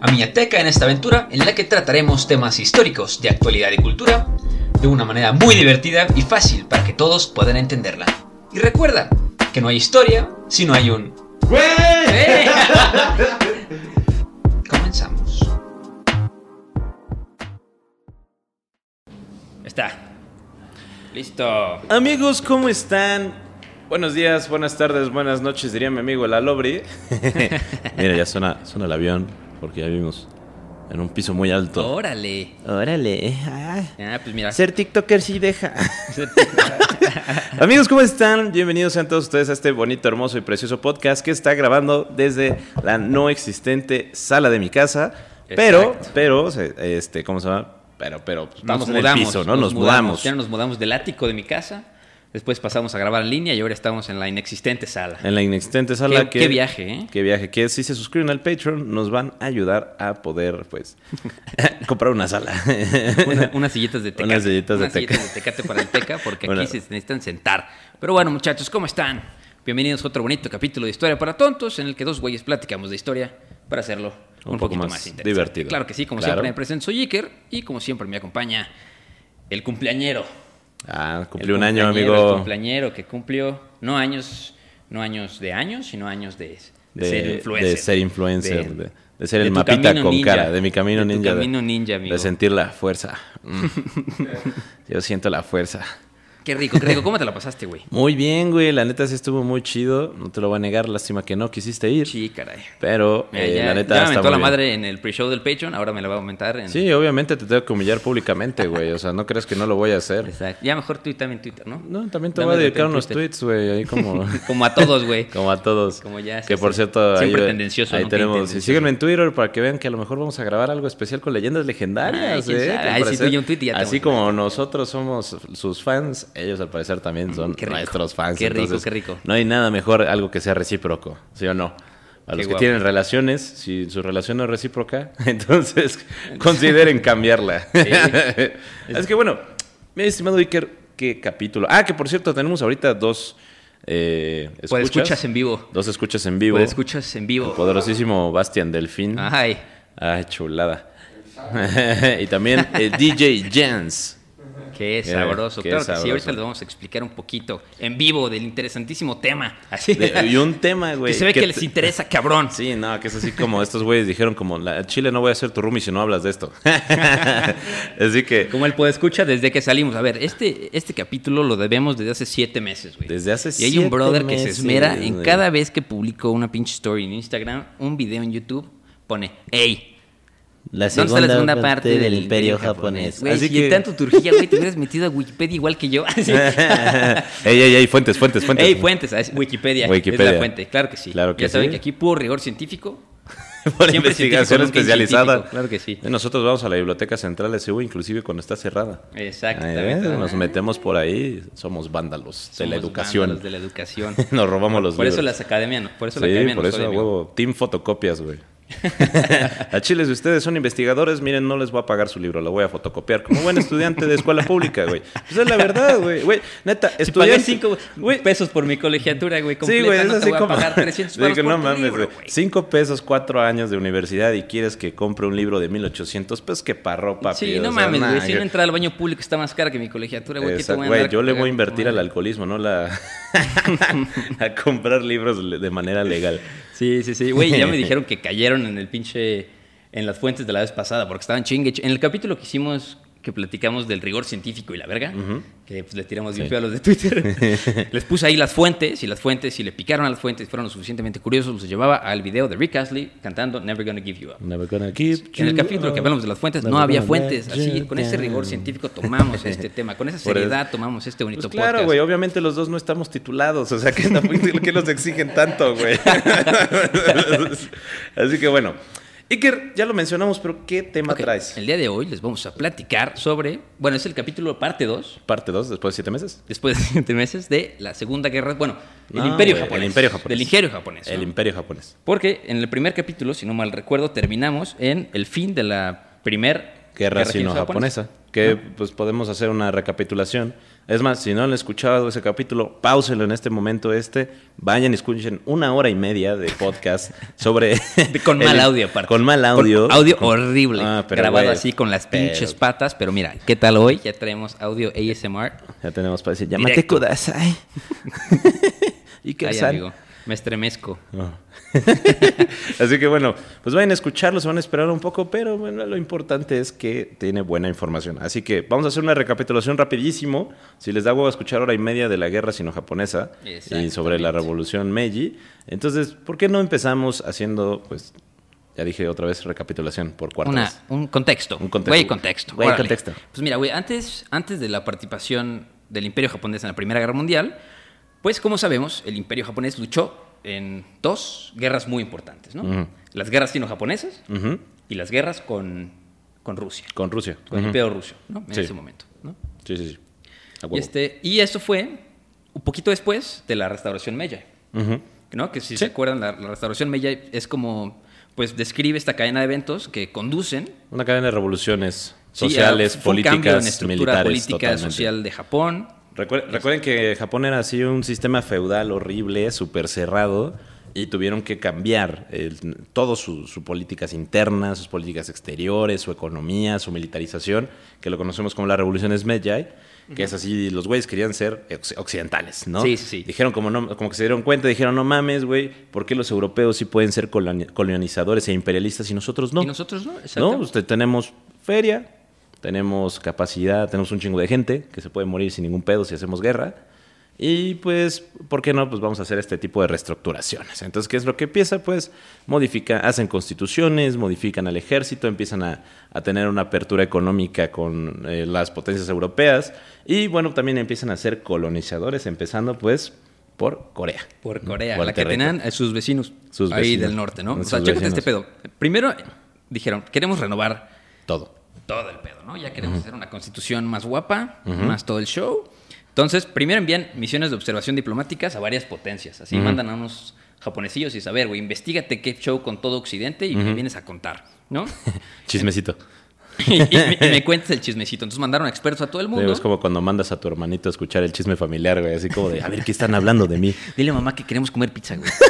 a Miateca en esta aventura en la que trataremos temas históricos de actualidad y cultura de una manera muy divertida y fácil para que todos puedan entenderla. Y recuerda que no hay historia si no hay un... ¡Eh! Comenzamos. Está. Listo. Amigos, ¿cómo están? Buenos días, buenas tardes, buenas noches, diría mi amigo el Alobri. Mira, ya suena, suena el avión, porque ya vimos en un piso muy alto. Órale. Órale. Ah, Ah, pues mira. Ser TikToker sí deja. Amigos, ¿cómo están? Bienvenidos sean todos ustedes a este bonito, hermoso y precioso podcast que está grabando desde la no existente sala de mi casa. Pero, Exacto. pero, este, ¿cómo se llama? Pero, pero, estamos nos en mudamos, el piso, ¿no? Nos, mudamos. Ya nos mudamos del ático de mi casa. Después pasamos a grabar en línea y ahora estamos en la inexistente sala. En la inexistente sala Qué- que... qué viaje, ¿eh? Qué viaje, que si se suscriben al Patreon nos van a ayudar a poder, pues, comprar una sala. Una- unas sillitas de tecate. Unas sillitas de Unas sillitas Tecate. de tecate para el teca, porque aquí se necesitan sentar. Pero bueno, muchachos, ¿cómo están? Bienvenidos a otro bonito capítulo de Historia para Tontos, en el que dos güeyes platicamos de historia para hacerlo un, Un poco poquito más más, interesante. divertido. Claro que sí, como Claro. siempre me presento, soy Iker, y como siempre me acompaña el cumpleañero. Ah, cumplió un año, amigo. El cumpleañero que cumplió, no años, no años de años, sino años de, de de, ser influencer. de ser influencer, De- ser el mapita con ninja. cara, de mi ninja. camino ninja, amigo. De sentir la fuerza. Mm. Yo siento la fuerza. Qué rico, qué rico. ¿Cómo te la pasaste, güey? Muy bien, güey. La neta sí estuvo muy chido. No te lo voy a negar. Lástima que no quisiste ir. Sí, caray. Pero Mira, eh, ya, la neta ya me aumentó la madre en el pre-show del Patreon, ahora me la va a aumentar en... Sí, obviamente te tengo que humillar públicamente, güey. O sea, no crees que no lo voy a hacer. Exacto. Ya mejor tú también Twitter, ¿no? No, también te Dame voy a de dedicar unos Twitter. tweets, güey. Ahí como... Como a todos, güey. Como a todos. Como ya, sí, Que por sí. cierto, Siempre ahí, tendencioso, ahí nunca tenemos. Si síganme en Twitter para que vean que a lo mejor vamos a grabar algo especial con leyendas legendarias. Ay, ¿eh? Ay, sí, tú y un tweet y ya Así como nosotros somos sus fans, ellos al parecer también son Mm, rico. nuestros fans. Qué rico, qué rico. No hay nada mejor algo que sea recíproco, ¿sí o no? A Qué los que guapo. tienen relaciones, si su relación no es recíproca, entonces consideren cambiarla. es que bueno, mi estimado Iker, ¿qué capítulo? Ah, que por cierto, tenemos ahorita dos eh, Pues escuchas. en vivo. Dos escuchas en vivo. Pues escuchas en El vivo. poderosísimo Bastian Delfín. Ay. Ay, chulada. y también el DJ Jens. Qué sabroso. qué claro que sí, ahorita les vamos a explicar un poquito en vivo del interesantísimo tema. Así. De- y un tema, güey. que se ve que, les interesa, cabrón. Sí, no, que es así como estos güeyes dijeron como, la, Chile no voy a ser tu roomie si no hablas de esto. así que Como el escucha desde que salimos. A ver, este, este capítulo lo debemos desde hace siete meses, güey. desde hace Y hay un siete brother que se meses, esmera en cada vez que publico una pinche story en Instagram, un video en YouTube, pone, hey, La ¿dónde está la segunda parte del imperio japonés? Güey, Así si que- tanto turquía, güey, te hubieras metido a Wikipedia igual que yo. Ey, ey, ey, fuentes, fuentes, fuentes. Ey, fuentes, es Wikipedia, Wikipedia. es la fuente, claro que sí. Claro que ya saben sí. que aquí puro rigor científico. Por Siempre investigación especializada. claro que sí. Nosotros vamos a la biblioteca central de Seúl, inclusive cuando está cerrada. Exactamente. ¿eh? Nos metemos por ahí, somos vándalos de la Somos educación. vándalos de la educación. Nos robamos los Por eso libros. las academias, no, por eso la Sí, academia por nos eso, huevo. Team fotocopias, güey. a Chile, si ustedes son investigadores, miren, no les voy a pagar su libro, lo voy a fotocopiar como buen estudiante de escuela pública, güey. Pues es la verdad, güey. Güey, neta, Si pagué estudiante... 5 güey, pesos por mi colegiatura, güey, Sí, güey, es así voy como... a pagar 300 Sí, pesos que por no mames, güey. Cinco pesos, cuatro años de universidad y quieres que compre un libro de 1800, pues que parro, papi. Sí, o no sea, mames, nah, güey. Si yo- una entrada al baño público está más cara que mi colegiatura, güey. ¿qué te Exacto, voy a güey, yo le voy a invertir al alcoholismo, no la a comprar libros de manera legal. Sí, sí, sí. Güey, ya me dijeron que cayeron en el pinche. En las fuentes de la vez pasada, porque estaban chingue. ch- En el capítulo que hicimos, que platicamos del rigor científico y la verga, que pues le tiramos bien Sí. feo a los de Twitter, les puse ahí las fuentes, y las fuentes, si le picaron a las fuentes, fueron lo suficientemente curiosos, los llevaba al video de Rick Astley cantando Never Gonna Give You Up. Never gonna keep En el capítulo que hablamos de las fuentes, no había fuentes. Así, con ese rigor científico tomamos este tema, con esa seriedad tomamos este bonito Pues claro, podcast. güey, obviamente los dos no estamos titulados, o sea, ¿qué, ¿qué nos exigen tanto, güey? Así que bueno, Iker, ya lo mencionamos, pero ¿qué tema Ok, traes? El día de hoy les vamos a platicar sobre, bueno, es el capítulo parte 2, Parte 2, después de siete meses. después de siete meses, de la Segunda Guerra, bueno, el No, Imperio güey, japonés. El Imperio japonés. Del Imperio japonés. El. Imperio japonés. Porque en el primer capítulo, si no mal recuerdo, terminamos en el fin de la primer Guerra sino-japonesa. Que pues podemos hacer una recapitulación. Es más, si no han escuchado ese capítulo, páuselo en este momento este. Vayan y escuchen una hora y media de podcast sobre... Con mal el- audio, aparte. Con mal audio. Con audio horrible. Ah, pero, grabado así con las pinches pero- patas. Pero mira, ¿qué tal hoy? Ya traemos audio ASMR. Ya tenemos para decir, llámate. Kudasai. Iker Ay, san. amigo, me estremezco. No. Así que bueno, pues vayan a escucharlo, se van a esperar un poco, pero bueno, lo importante es que tiene buena información. Así que vamos a hacer una recapitulación rapidísimo. Si les da huevo escuchar hora y media de la guerra sino-japonesa y sobre la revolución Meiji, entonces, ¿por qué no empezamos haciendo, pues, ya dije otra vez, recapitulación por cuarta Una, vez? un contexto. Un contexto. Güey, contexto. Güey, contexto. Pues mira, güey, antes, antes de la participación del Imperio japonés en la Primera Guerra Mundial, pues como sabemos, el Imperio japonés luchó en dos guerras muy importantes, ¿no? Ujú. Las guerras sino-japonesas Ujú, y las guerras con, con Rusia, Con Rusia. con el. Imperio ruso, ¿no? En Sí. ese momento, ¿no? Sí, sí, sí. Y, este, y eso fue un poquito después de la restauración Meiji. ¿no? Que si Sí. se acuerdan, la, la restauración Meiji es como, pues describe esta cadena de eventos que conducen Una cadena de revoluciones sí, sociales, a- fue un políticas, en estructura militares. política totalmente. social de Japón. Recuer- recuerden que Japón era así un sistema feudal horrible, súper cerrado, y tuvieron que cambiar el- todo su, su políticas internas, sus políticas exteriores, su economía, su militarización, que lo conocemos como la revolución Meiji, que es así, los güeyes querían ser occ- occidentales, ¿no? Sí, sí. Dijeron como, no, como que se dieron cuenta, dijeron, no mames, güey, ¿por qué los europeos sí pueden ser coloni- colonizadores e imperialistas y nosotros no? Y nosotros no, ¿No? exactamente. Usted, tenemos feria, tenemos capacidad, tenemos un chingo de gente que se puede morir sin ningún pedo si hacemos guerra. Y pues, ¿por qué no? Pues vamos a hacer este tipo de reestructuraciones. Entonces, ¿qué es lo que empieza? Pues modifica, hacen constituciones, modifican al ejército, empiezan a, a tener una apertura económica con eh, las potencias europeas. Y bueno, también empiezan a ser colonizadores, empezando pues por Corea. Por Corea, Por la que tenían a sus vecinos, Sus ahí vecinos. del norte, ¿no? O sea, chécate este pedo. Primero dijeron, queremos renovar Todo. Todo el pedo, ¿no? Ya queremos hacer una constitución más guapa, más todo el show. Entonces, primero envían misiones de observación diplomáticas a varias potencias. Así mandan a unos japonesillos y saber, güey, investigate qué show con todo Occidente y me vienes a contar, ¿no? Chismecito. y, y me, me cuentes el chismecito. Entonces mandaron expertos a todo el mundo. es como cuando mandas a tu hermanito a escuchar el chisme familiar, güey. Así como de, a ver, ¿qué están hablando de mí? Dile a mamá que queremos comer pizza, güey.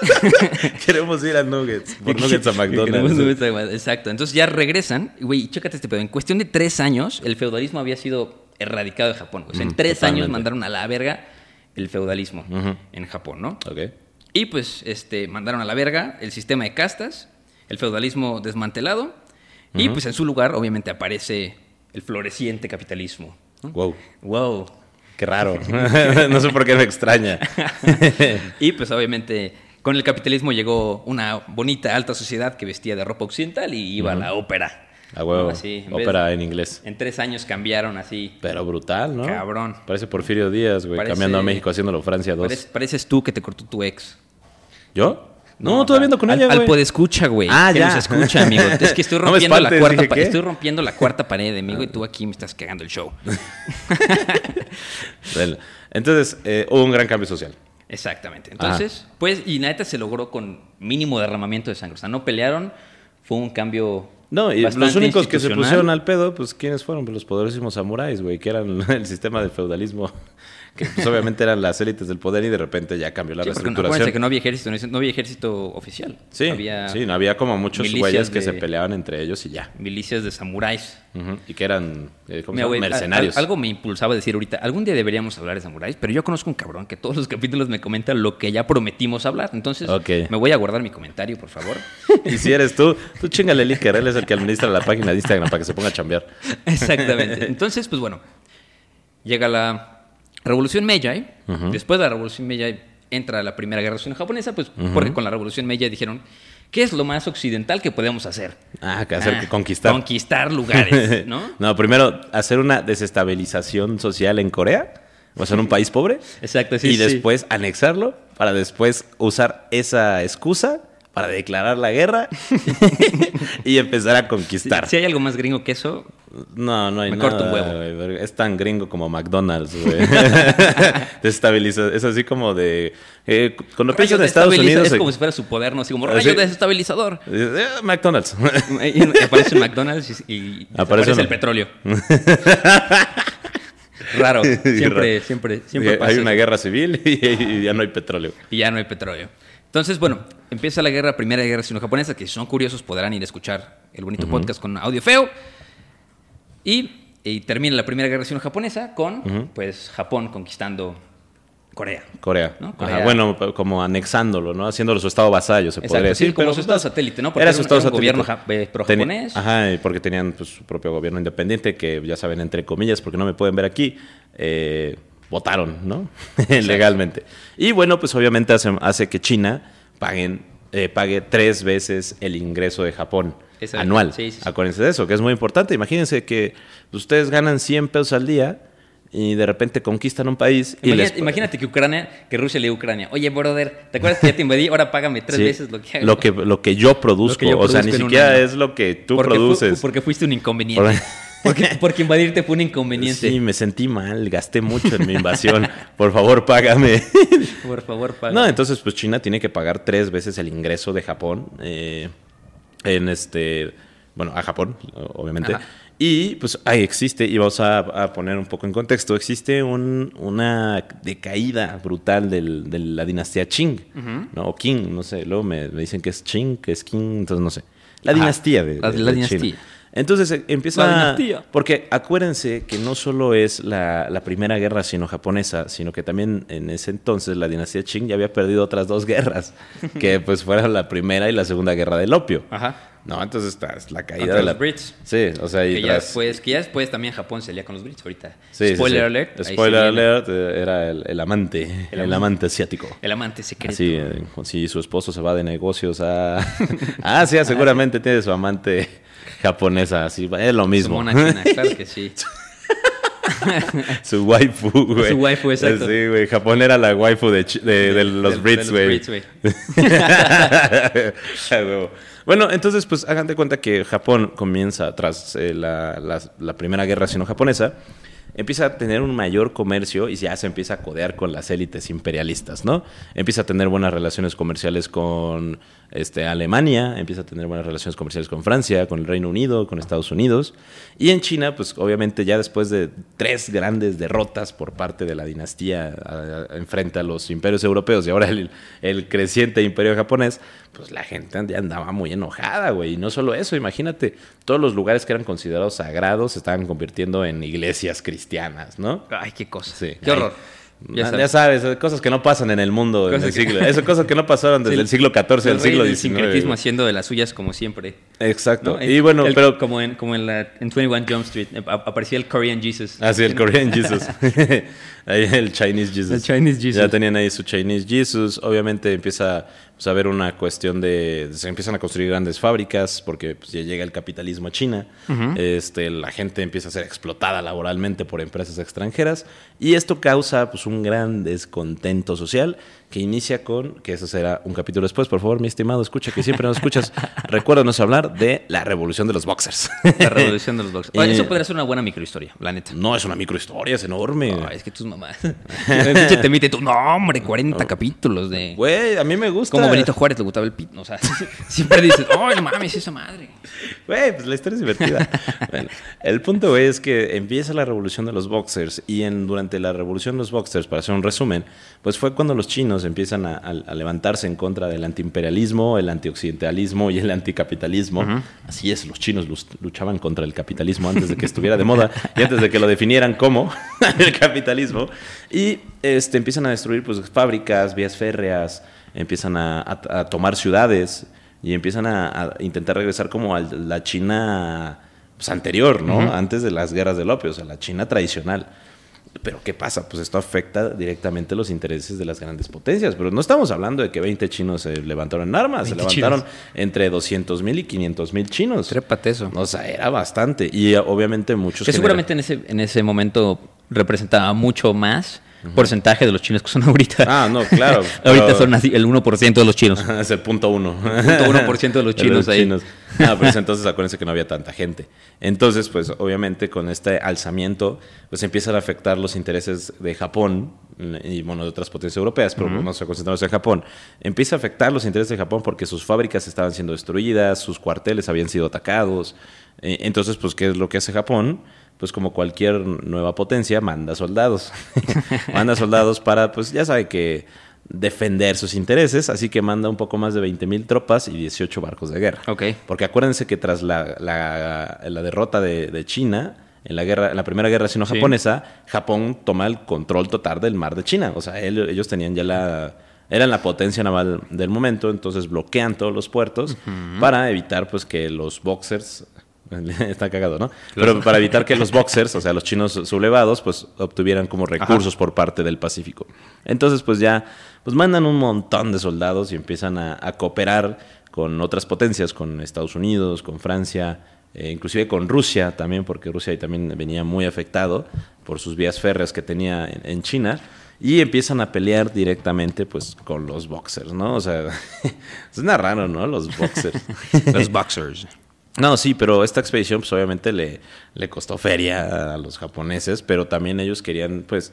Queremos ir a Nuggets. Por Nuggets a McDonald's. nuggets a McDonald's. Exacto. Entonces ya regresan. Güey, chécate este pedo. En cuestión de tres años, el feudalismo había sido erradicado de Japón. O sea, en Ujú, tres totalmente. años mandaron a la verga el feudalismo Ujú. en Japón, ¿no? Ok. Y pues este, mandaron a la verga el sistema de castas, el feudalismo desmantelado, y pues en su lugar obviamente aparece el floreciente capitalismo. ¿no? Wow. Wow. Qué raro. no sé por qué me extraña. Y pues obviamente con el capitalismo llegó una bonita alta sociedad que vestía de ropa occidental y iba a la ópera. A huevo. ¿no? Así, en vez- Ópera en inglés. En tres años cambiaron así. Pero brutal, ¿no? Cabrón. Parece Porfirio Díaz, güey. Parece- Cambiando a México, haciéndolo Francia 2. Parece- pareces tú que te cortó tu ex. ¿Yo? No, todavía ando con al, ella, Al güey. podescucha, güey. Ah, que ya. nos escucha, amigo. Es que estoy No rompiendo la cuarta dije, estoy rompiendo la cuarta pared, amigo, y tú aquí me estás cagando el show. Entonces, eh, hubo un gran cambio social. Exactamente. Entonces, pues, y neta se logró con mínimo derramamiento de sangre. O sea, no pelearon, fue un cambio. No, y los únicos que se pusieron al pedo, pues, ¿quiénes fueron? Pues los poderosísimos samuráis, güey, que eran el sistema de feudalismo que pues, obviamente eran las élites del poder y de repente ya cambió la Sí, no- reestructuración. acuérdense que no había ejército, no- no había ejército oficial. Sí, había sí, no había como muchos güeyes que se peleaban entre ellos y ya. milicias de samuráis. Y que eran eh, mercenarios. al- algo me impulsaba a decir ahorita, algún día deberíamos hablar de samuráis, pero yo conozco un cabrón que todos los capítulos me comenta lo que ya prometimos hablar. Entonces, me voy a guardar mi comentario, por favor. Y si eres tú, tú chingale el él es el que administra la página de Instagram para que se ponga a chambear. Exactamente. Entonces, pues bueno, llega la Revolución Meiji. Después de la Revolución Meiji entra la Primera Guerra Civil Japonesa, pues porque con la Revolución Meiji dijeron, ¿qué es lo más occidental que podemos hacer? Ah, que hacer Ah, que conquistar. Conquistar lugares, ¿no? no, primero hacer una desestabilización social en Corea, o sea, en un país pobre. Exacto, sí, y sí. después anexarlo para después usar esa excusa para declarar la guerra y empezar a conquistar. Si hay algo más gringo que eso, No, no hay Me nada. corto un huevo. Es tan gringo como McDonald's, güey. Desestabiliza. Es así como de. eh, cuando piensas en Estados Unidos. es como si fuera su poder, ¿no? Así como rayo desestabilizador. eh, McDonald's. Y aparece McDonald's y, y Aparece el petróleo. Raro. Siempre, siempre, siempre pasa Hay eso. una guerra civil y, y ya no hay petróleo. y ya no hay petróleo. Entonces, bueno, empieza la guerra, primera guerra sino-japonesa, que si son curiosos podrán ir a escuchar el bonito podcast con audio feo. Y, y termina la primera guerra sino-japonesa con, pues, Japón conquistando Corea. Corea. ¿No? Ajá, bueno, como anexándolo, ¿no? Haciéndolo su estado vasayo, se Exacto, podría sí, decir. como pero, su estado pues, satélite, ¿no? Porque Era su estado satélite. gobierno ja- eh, pro-japonés. Ajá, y porque tenían pues, su propio gobierno independiente, que ya saben, entre comillas, porque no me pueden ver aquí, eh, votaron, ¿no? Legalmente. Y bueno, pues obviamente hace, hace que China paguen, eh, pague tres veces el ingreso de Japón Exacto. anual. Sí, sí, sí. Acuérdense de eso, que es muy importante. Imagínense que ustedes ganan 100 pesos al día y de repente conquistan un país Imagínate, les... imagínate que Ucrania, que Rusia le diga a Ucrania, oye, brother, ¿te acuerdas que ya te invadí? Ahora págame tres Sí, veces lo que hago. lo que lo que yo produzco, Lo que yo o sea, ni siquiera es lo que tú porque fu- produces. porque fuiste un inconveniente. porque, porque invadirte fue un inconveniente. Sí, me sentí mal, gasté mucho en mi invasión. Por favor, págame. Por favor, paga. No, entonces pues China tiene que pagar tres veces el ingreso de Japón eh, en este, bueno, a Japón, obviamente. Ajá. Y pues ahí existe, y vamos a, a poner un poco en contexto, existe un- una decaída brutal del- de la dinastía Qing, ¿no? O Qing, no sé, luego me, me dicen que es Qing, que es Qing, entonces no sé. La Ajá, dinastía de, la- de- la de China. Entonces eh, empieza... La dinastía. Porque acuérdense que no solo es la, la primera guerra sino-japonesa, sino que también en ese entonces la dinastía Qing ya había perdido otras dos guerras, que pues fueron la primera y la segunda guerra del opio. Ajá. No, entonces está es la caída de los la... Brits. Sí, o sea, y Que ya, tras- después, que ya después también Japón se alía con los Brits ahorita. Sí, sí, Spoiler sí. alert. ahí se Spoiler alert, eh, era el, el amante, el, amante asiático. El amante secreto. Así, eh, si su esposo se va de negocios a... ah, sí, seguramente tiene su amante japonesa, así, es lo Su mismo. mona china, claro que sí. Su waifu, güey. Su waifu, exacto. Sí, güey. Japón era la waifu de, de, de los Brits, güey. Brits, güey. A huevo. bueno, entonces, pues hagan de cuenta que Japón comienza, tras eh, la, la- la primera guerra sino-japonesa, empieza a tener un mayor comercio y ya se empieza a codear con las élites imperialistas, ¿no? Empieza a tener buenas relaciones comerciales con este, Alemania, empieza a tener buenas relaciones comerciales con Francia, con el Reino Unido, con Estados Unidos. Y en China, pues obviamente ya después de tres grandes derrotas por parte de la dinastía a- a- enfrente a los imperios europeos y ahora el, el creciente imperio japonés, pues la gente ya andaba muy enojada, güey. Y no solo eso, imagínate, todos los lugares que eran considerados sagrados se estaban convirtiendo en iglesias cristianas, ¿no? Ay, qué cosa. Sí. Qué horror. Ya sabes. cosas que no pasan en el mundo en Cosas el que- siglo. Esas cosas que no pasaron desde el siglo XIV al El siglo XIX. sincretismo güey. haciendo de las suyas como siempre. Exacto. ¿no? Y bueno, El- pero Como en, como en, la, en 21 Jump Street, eh, ap- aparecía el Korean Jesus. Ah, sí, el Korean Jesus. ahí el Chinese Jesus. El Chinese Jesus. Ya tenían ahí su Chinese Jesus. Obviamente empieza pues, a haber una cuestión de... Se empiezan a construir grandes fábricas porque pues, ya llega el capitalismo a China. este, la gente empieza a ser explotada laboralmente por empresas extranjeras. Y esto causa pues, un gran descontento social que inicia con... Que eso será un capítulo después. Por favor, mi estimado, escucha que siempre nos escuchas. Recuérdanos hablar de la revolución de los boxers. La revolución de los boxers. Y- Eso podría ser una buena microhistoria, la neta. no, es una microhistoria, es enorme. Es que tus mamás. Te emite tu nombre, 40 capítulos de. Güey, a mí me gusta. Como Benito Juárez le gustaba el pit. O sea, siempre dices, ¡ay, no mames, esa madre! Güey, pues la historia es divertida. bueno, el punto, güey, es que empieza la revolución de los boxers y en, durante la revolución de los boxers, para hacer un resumen, pues fue cuando los chinos empiezan a, a- a levantarse en contra del antiimperialismo, el antioccidentalismo y el anticapitalismo. Así es, los chinos luchaban contra el capitalismo antes de que estuviera de moda y antes de que lo definieran como el capitalismo. Y este, empiezan a destruir pues, fábricas, vías férreas, empiezan a, tomar ciudades y empiezan a, a intentar regresar como a la China pues, anterior, ¿no? Antes de las guerras del opio, o sea, la China tradicional. Pero ¿qué pasa? Pues esto afecta directamente los intereses de las grandes potencias. Pero no estamos hablando de que 20 chinos se levantaron en armas, se 20 levantaron chinos. entre 200 mil y 500 mil chinos. Trépate eso. O sea, era bastante. Y eh, obviamente muchos... Que seguramente en ese, en ese momento representaba mucho más porcentaje de los chinos que son ahorita. Ah, no, claro. ahorita pero- son así el 1% de los chinos. es el punto uno. Punto uno por ciento de los chinos ahí. Ah, pues entonces acuérdense que no había tanta gente. Entonces, pues obviamente con este alzamiento, pues empiezan a afectar los intereses de Japón y bueno, de otras potencias europeas, pero vamos a concentrarnos en Japón. Empieza a afectar los intereses de Japón porque sus fábricas estaban siendo destruidas, sus cuarteles habían sido atacados. Eh, Entonces, pues, ¿qué es lo que hace Japón? Pues como cualquier nueva potencia, manda soldados. manda soldados para, pues ya sabe que defender sus intereses, así que manda un poco más de 20 mil tropas y 18 barcos de guerra. Ok. Porque acuérdense que tras la, la- la derrota de, de China, en la, guerra, en la primera guerra sino-japonesa, Japón toma el control total del mar de China. O sea, él- ellos tenían ya la... Eran la potencia naval del momento, entonces bloquean todos los puertos para evitar pues que los boxers... Está cagado, ¿no? Pero para evitar que los boxers, o sea, los chinos sublevados, pues obtuvieran como recursos por parte del Pacífico. Entonces, pues ya, pues mandan un montón de soldados y empiezan a, a cooperar con otras potencias, con Estados Unidos, con Francia, eh, inclusive con Rusia también, porque Rusia ahí también venía muy afectado por sus vías férreas que tenía en, en China. Y empiezan a pelear directamente, pues, con los boxers, ¿no? O sea, suena raro, ¿no? Los boxers. Los boxers. No, sí, pero esta expedición pues obviamente le, le costó feria a los japoneses, pero también ellos querían pues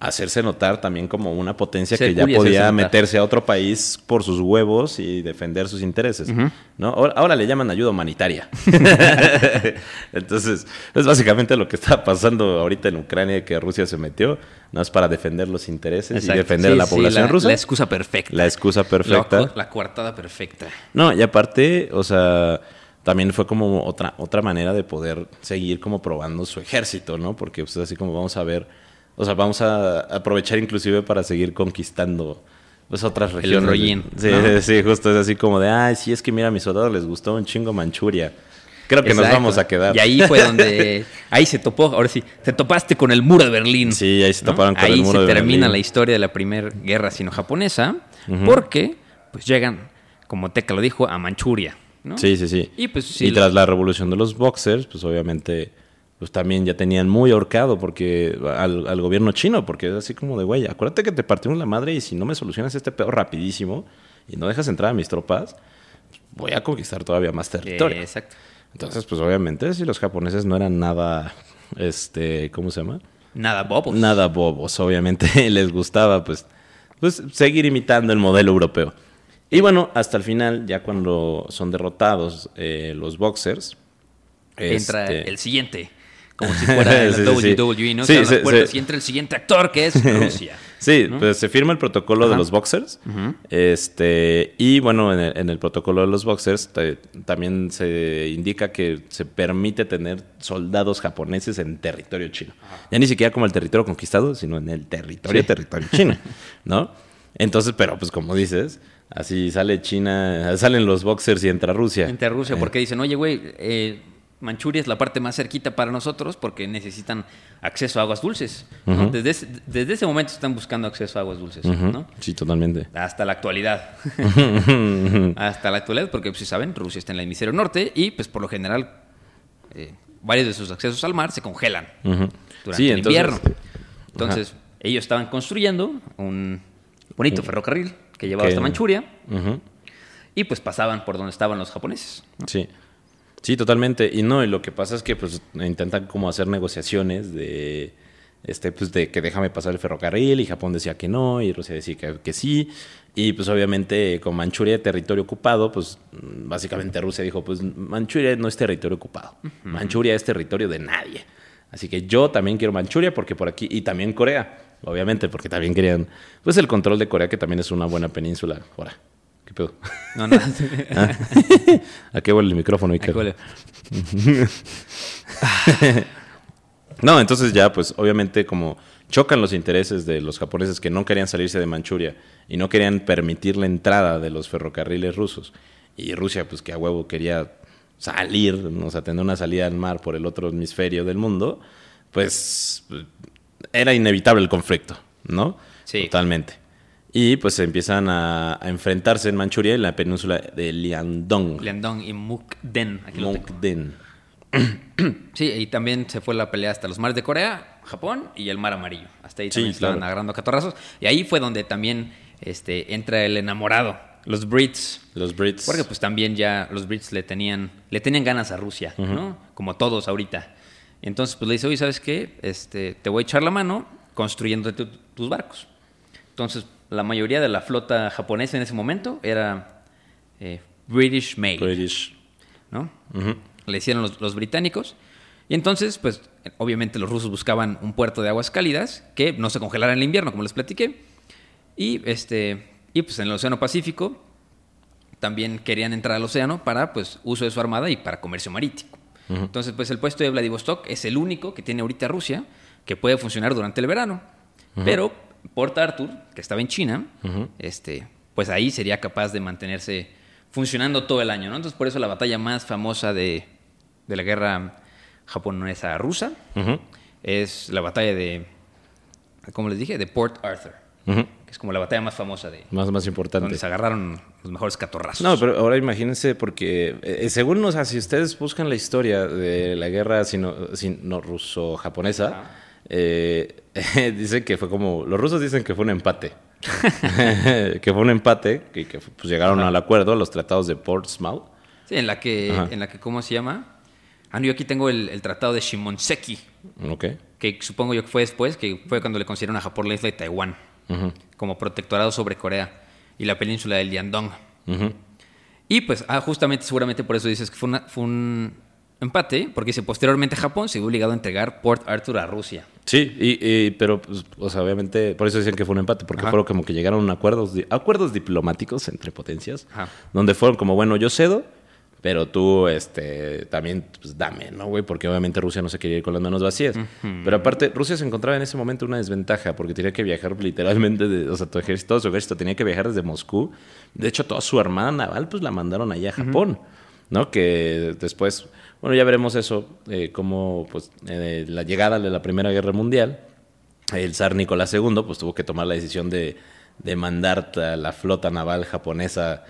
hacerse notar también como una potencia que ya podía meterse a otro país por sus huevos y defender sus intereses, ¿no? Ahora, ahora le llaman ayuda humanitaria. Entonces, es básicamente lo que está pasando ahorita en Ucrania que Rusia se metió, no es para defender los intereses Exacto. y defender Sí, a la sí, población la, rusa. La excusa perfecta. La excusa perfecta. La coartada perfecta. No, y aparte, o sea, también fue como otra, otra manera de poder seguir como probando su ejército, ¿no? Porque pues así como vamos a ver, o sea, vamos a aprovechar inclusive para seguir conquistando pues otras regiones. rollín, Sí, ¿no? sí, justo es así como de, ay, sí, es que mira, a mis soldados les gustó un chingo Manchuria. Creo que nos vamos a quedar. Y ahí fue donde. Ahí se topó, ahora sí, te topaste con el muro de Berlín. Sí, ahí se ¿no? toparon con ahí el muro se de termina Berlín. la historia de la primera guerra sino-japonesa, porque pues llegan, como Teca lo dijo, a Manchuria. ¿No? Sí, sí, sí. Y pues sí, y tras la revolución de los boxers, pues obviamente, pues también ya tenían muy ahorcado porque al, al gobierno chino, porque es así como de, güey, acuérdate que te partimos la madre y si no me solucionas este pedo rapidísimo y no dejas entrar a mis tropas, voy a conquistar todavía más territorio. Eh, exacto. Entonces, pues obviamente, si los japoneses no eran nada, este, ¿cómo se llama? Nada bobos. Nada bobos, obviamente les gustaba pues, pues seguir imitando el modelo europeo. Y bueno, hasta el final, ya cuando son derrotados eh, los boxers, Entra este, el siguiente. Como si fuera la Sí, sí, sí. WWE, ¿no? Sí, Se sí. y entra el siguiente actor que es Rusia. Sí, ¿no? pues se firma el protocolo de los boxers. Este, y bueno, en el, en el protocolo de los boxers te- también se indica que se permite tener soldados japoneses en territorio chino. Ya ni siquiera como el territorio conquistado, sino en el territorio, territorio chino, ¿no? Entonces, pero pues como dices, así sale China, salen los boxers y entra Rusia. Entre Rusia, Eh, porque dicen, oye, güey, eh, Manchuria es la parte más cerquita para nosotros porque necesitan acceso a aguas dulces. desde, ese, desde ese momento están buscando acceso a aguas dulces, ¿no? Sí, totalmente. Hasta la actualidad. Hasta la actualidad, porque pues, si saben, Rusia está en el hemisferio norte y pues por lo general eh, varios de sus accesos al mar se congelan durante Sí, el entonces- invierno. Entonces, ellos estaban construyendo un bonito ferrocarril que llevaba Que- hasta Manchuria y pues pasaban por donde estaban los japoneses. Sí. Sí, totalmente. Y no, y lo que pasa es que pues intentan como hacer negociaciones de este, pues de que déjame pasar el ferrocarril y Japón decía que no y Rusia decía que, que sí. Y pues obviamente con Manchuria territorio ocupado, pues básicamente Rusia dijo, pues Manchuria no es territorio ocupado. Manchuria es territorio de nadie. Así que yo también quiero Manchuria porque por aquí, y también Corea, obviamente, porque también querían, pues el control de Corea, que también es una buena península. Ahora, ¿qué pedo? No, no. Ah. ¿A qué huele el micrófono? Huele. No, entonces ya, pues obviamente como chocan los intereses de los japoneses que no querían salirse de Manchuria y no querían permitir la entrada de los ferrocarriles rusos. Y Rusia, pues que a huevo quería salir, o sea, tener una salida al mar por el otro hemisferio del mundo, pues era inevitable el conflicto, ¿no? Sí. Totalmente. Y pues empiezan a, a enfrentarse en Manchuria en la península de Liandong. Liandong y Mukden. Aquí. Mukden. Sí, y también se fue la pelea hasta los mares de Corea, Japón y el mar amarillo. Hasta ahí Sí, también estaban claro. agarrando catorrazos. Y ahí fue donde también este, entra el enamorado, los Brits. Los Brits. Porque pues también ya los Brits le tenían, le tenían ganas a Rusia, ¿no? Como todos ahorita. Entonces pues le dice, oye, ¿sabes qué? Este, te voy a echar la mano construyendo tu- tus barcos. Entonces la mayoría de la flota japonesa en ese momento era eh, British made. British. ¿no? Le hicieron los, los británicos. Y entonces, pues, obviamente los rusos buscaban un puerto de aguas cálidas que no se congelara en el invierno, como les platiqué. Y, este, y pues en el Océano Pacífico también querían entrar al océano para, pues, uso de su armada y para comercio marítimo. Entonces, pues, el puesto de Vladivostok es el único que tiene ahorita Rusia que puede funcionar durante el verano. Pero Port Arthur, que estaba en China, este, pues ahí sería capaz de mantenerse funcionando todo el año, ¿no? Entonces, por eso la batalla más famosa de, de la guerra japonesa-rusa Ujú. es la batalla de, como les dije, de Port Arthur, Que es como la batalla más famosa de Más, más donde importante. se agarraron los mejores catorrazos. No, pero ahora imagínense, porque eh, según, o sea, si ustedes buscan la historia de la guerra sino, sino ruso-japonesa, eh, dicen que fue como, los rusos dicen que fue un empate. que fue un empate, que, que, pues, llegaron al acuerdo, a los tratados de Portsmouth. Sí, en la que, en la que ¿cómo se llama? Ah, no, yo aquí tengo el, el tratado de Shimonoseki, Ok. que supongo yo que fue después, que fue cuando le concedieron a Japón la isla de Taiwán Como protectorado sobre Corea y la península del Liandong. ujú. Y pues, ah, justamente, seguramente por eso dices que fue, una- fue un empate, porque dice, posteriormente Japón se vio obligado a entregar Port Arthur a Rusia. Sí, y, y- pero, pues, o sea, obviamente, por eso dicen que fue un empate, porque Ajá. fueron como que llegaron a acuerdos, acuerdos diplomáticos entre potencias, Ajá. donde fueron como, bueno, yo cedo, pero tú, este, también, pues dame, ¿no, güey? Porque obviamente Rusia no se quería ir con las manos vacías. Pero aparte, Rusia se encontraba en ese momento una desventaja, porque tenía que viajar literalmente, de- o sea, tu ejército, todo su ejército tenía que viajar desde Moscú. De hecho, toda su armada naval, pues la mandaron allá a Japón, ¿no? Que después, bueno, ya veremos eso, eh, como, pues, eh, la llegada de la Primera Guerra Mundial el zar Nicolás II pues tuvo que tomar la decisión de, de mandar a la flota naval japonesa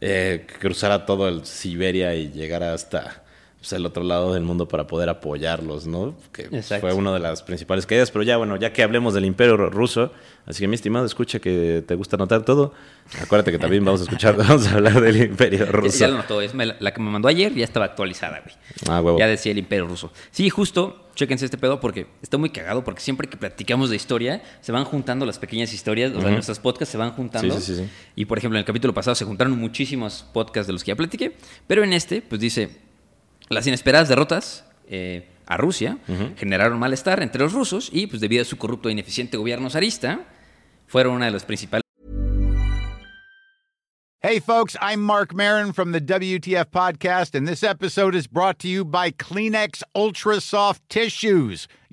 eh, que cruzara todo el Siberia y llegara hasta pues, el otro lado del mundo para poder apoyarlos, ¿no? Que Exacto. fue una de las principales caídas. Pero ya, bueno, ya que hablemos del imperio ru- ruso, así que mi estimado, escucha que te gusta anotar todo. Acuérdate que también vamos a escuchar, vamos a hablar del imperio Ya, ruso. ya lo notó, es la que me mandó ayer ya estaba actualizada, güey. Ah, huevo. Ya decía el imperio ruso. Sí, justo, chéquense este pedo porque está muy cagado porque siempre que platicamos de historia se van juntando las pequeñas historias, o sea, nuestros podcasts se van juntando. Sí, sí, sí, sí. Y por ejemplo, en el capítulo pasado se juntaron muchísimos podcasts de los que ya platiqué, pero en este, pues dice, las inesperadas derrotas eh, a Rusia generaron malestar entre los rusos y pues debido a su corrupto e ineficiente gobierno zarista, fueron una de las principales Hey, folks, I'm Mark Marin from the WTF Podcast, and this episode is brought to you by Kleenex Ultra Soft Tissues,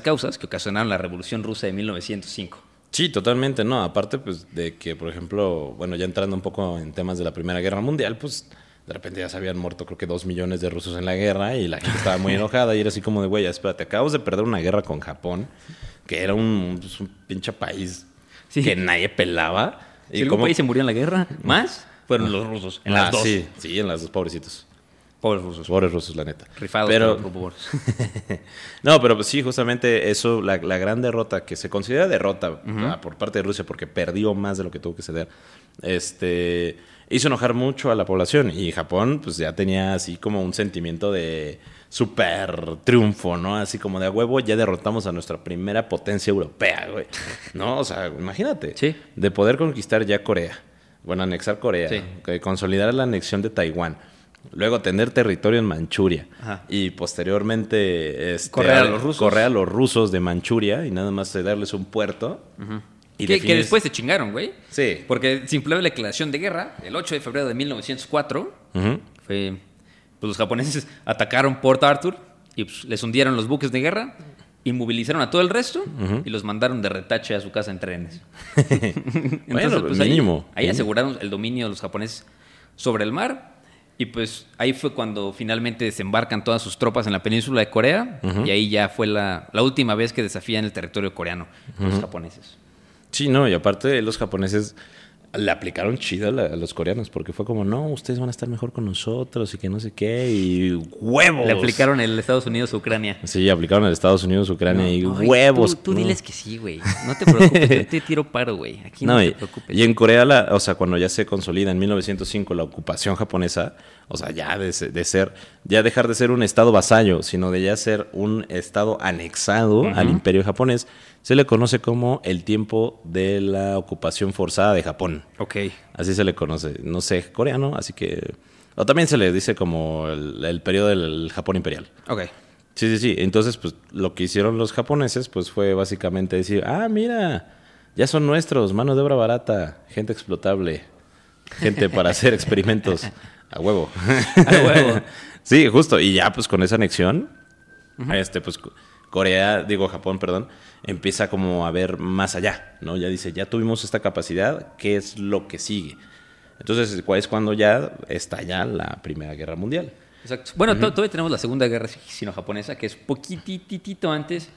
Causas que ocasionaron la Revolución Rusa de 1905. Sí, totalmente, no. Aparte, pues, de que, por ejemplo, bueno, ya entrando un poco en temas de la Primera Guerra Mundial, pues, de repente ya se habían muerto, creo que dos millones de rusos en la guerra y la gente estaba muy enojada y era así como de, güey, espérate, acabamos de perder una guerra con Japón. que era un, pues, un pinche país Sí. que nadie pelaba. Si algún país se murió en la guerra, más fueron los rusos. En Ah, las dos. Sí, sí, en las dos, pobrecitos. Pobres rusos. Pobres rusos, la neta. Rifados Pero, pobres. no, pero pues sí, justamente eso, la, la gran derrota, que se considera derrota por parte de Rusia porque perdió más de lo que tuvo que ceder, este, hizo enojar mucho a la población. Y Japón, pues ya tenía así como un sentimiento de super triunfo, ¿no? Así como de a huevo, ya derrotamos a nuestra primera potencia europea, güey. ¿No? O sea, imagínate. Sí. De poder conquistar ya Corea. Bueno, anexar Corea. Sí. consolidar la anexión de Taiwán. Luego tener territorio en Manchuria. Ajá. Y posteriormente este, Correr a los rusos. correr a los rusos de Manchuria y nada más darles un puerto. y que, después se chingaron, güey. Sí. Porque simple la declaración de guerra, el 8 de febrero de 1904, Ujú. fue, pues los japoneses atacaron Port Arthur y pues, les hundieron los buques de guerra, inmovilizaron a todo el resto y los mandaron de retache a su casa en trenes. Bueno, pues, ahí- mínimo. Ahí, aseguraron el dominio de los japoneses sobre el mar. Y pues ahí fue cuando finalmente desembarcan todas sus tropas en la península de Corea. Y ahí ya fue la, la última vez que desafían el territorio coreano los japoneses. Sí, no, y aparte los japoneses le aplicaron chido a, los coreanos porque fue como, no, ustedes van a estar mejor con nosotros y que no sé qué, y huevos. Le aplicaron el Estados Unidos a Ucrania. Sí, aplicaron al Estados Unidos, Ucrania y Ay, huevos. Tú, tú no. diles que sí, güey. No te preocupes, yo te tiro paro, güey. Aquí no, No, te y, preocupes. y en Corea, la, o sea, cuando ya se consolida en 1905 la ocupación japonesa, o sea, ya de, de ser, ya dejar de ser un estado vasallo, sino de ya ser un estado anexado al imperio japonés, se le conoce como el tiempo de la ocupación forzada de Japón. Ok. Así se le conoce. No sé coreano, así que... O también se le dice como el, el periodo del Japón imperial. Ok. Sí, sí, sí. Entonces, pues lo que hicieron los japoneses, pues fue básicamente decir, ah, mira, ya son nuestros, mano de obra barata, gente explotable, gente para hacer experimentos a huevo. A huevo. sí, justo. Y ya, pues con esa anexión, este, pues Corea, digo Japón, perdón, empieza como a ver más allá, ¿no? Ya dice, ya tuvimos esta capacidad, ¿qué es lo que sigue? Entonces, ¿cuál es cuando ya estalla la Primera Guerra Mundial? Exacto. Bueno, to- todavía tenemos la Segunda Guerra Sino-Japonesa, que es poquititito antes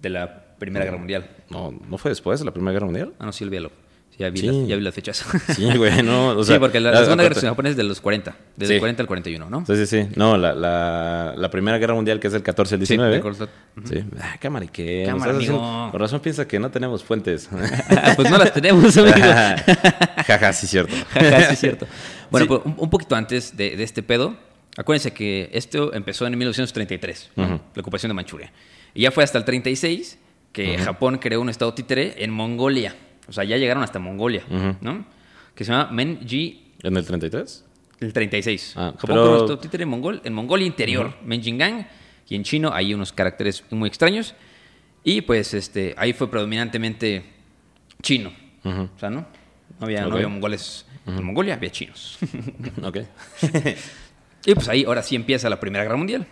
de la Primera Guerra Mundial. No, ¿no fue después de la Primera Guerra Mundial? Ah, no, sí, olvídalo. Sí, ya, vi Sí. las, ya vi las fechas. Sí, güey, no, o sea, sí, porque la, la la- Segunda Guerra Sino-Japonesa es de los 40. Desde Sí. el 40 al 41, ¿no? Sí, sí, sí. No, la, la, la Primera Guerra Mundial, que es del 14 al Sí, 19. de acuerdo. Sí. Ah, cámara, ¿y qué? Cámara, amigo. Con razón piensa que no tenemos fuentes. pues no las tenemos, amigo. Jaja, sí, cierto. Jaja, sí, cierto. Bueno, Sí. pues, un, un poquito antes de, de este pedo, acuérdense que esto empezó en 1933, ¿no? Ujú. la ocupación de Manchuria. Y ya fue hasta el 36 que Japón creó un estado títere en Mongolia. O sea, ya llegaron hasta Mongolia, Ujú. ¿no? Que se llama Menji ¿En el 33? el 36. Ah, Japón pero- creó un estado títere en, Mongol, en Mongolia interior, Menjingang, y en chino hay unos caracteres muy extraños. Y pues este, ahí fue predominantemente chino. Ujú. O sea, ¿no? No había, Ok. no había mongoles en Mongolia, había chinos. Ok. Y pues ahí ahora sí empieza la Primera Guerra Mundial.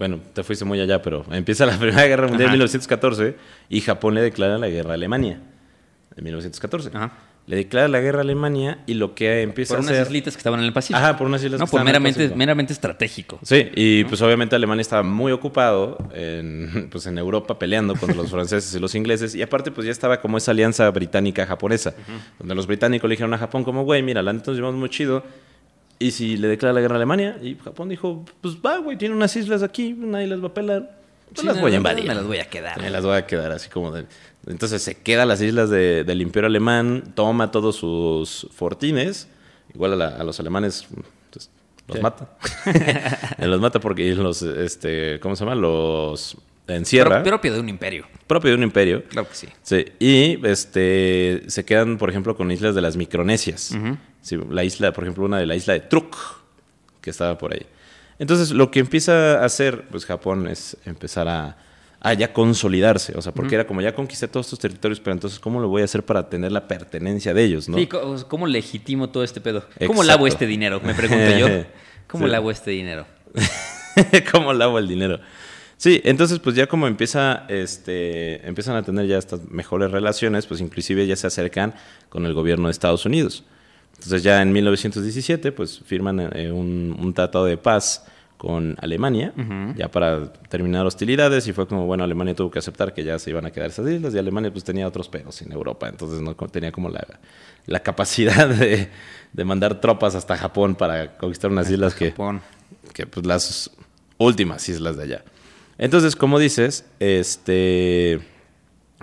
Bueno, te fuiste muy allá, pero empieza la Primera Guerra Mundial en 1914 y Japón le declara la guerra a Alemania en 1914. Ajá. Le declara la guerra a Alemania y lo que empieza Por a unas hacer... islitas que estaban en el Pacífico. Ajá, por unas islas No, que por estaban en el meramente, meramente estratégico. Sí, y pues obviamente Alemania estaba muy ocupado en, pues, en Europa peleando contra los franceses y los ingleses. Y aparte, pues ya estaba como esa alianza británica-japonesa, donde los británicos le dijeron a Japón como, güey, mira, la neta nos llevamos muy chido. Y si le declara la guerra a Alemania, y Japón dijo, pues va, güey, tiene unas islas aquí, nadie las va a pelar. Pues Sí, las no, voy a invadir. Me las voy a quedar. Me las voy a quedar así como de... Entonces se queda las islas de- del imperio alemán, toma todos sus fortines, igual a, la- a los alemanes pues, los Sí. mata. los mata porque los, este, ¿cómo se llama? Los encierra. Pro- propio de un imperio. propio de un imperio. Claro que sí. Sí, y este, se quedan, por ejemplo, con islas de las Micronesias. Sí, la isla, por ejemplo, una de la isla de Truk, que estaba por ahí. Entonces, lo que empieza a hacer, pues Japón es empezar a, a ya consolidarse. O sea, porque era como ya conquisté todos estos territorios, pero entonces, ¿cómo lo voy a hacer para tener la pertenencia de ellos, no? Sí, ¿cómo legitimo todo este pedo? ¿Cómo Exacto. lavo este dinero? Me pregunto yo. ¿Cómo Sí. lavo este dinero? ¿Cómo lavo el dinero? Sí, entonces pues ya como empieza, este, empiezan a tener ya estas mejores relaciones, pues inclusive ya se acercan con el gobierno de Estados Unidos. Entonces ya en 1917 pues firman eh, un, un tratado de paz con Alemania, ya para terminar hostilidades, y fue como, bueno, Alemania tuvo que aceptar que ya se iban a quedar esas islas, y Alemania pues tenía otros pedos en Europa, entonces no tenía como la, la capacidad de, de mandar tropas hasta Japón para conquistar unas islas que, Japón. que pues las últimas islas de allá. Entonces, como dices, este,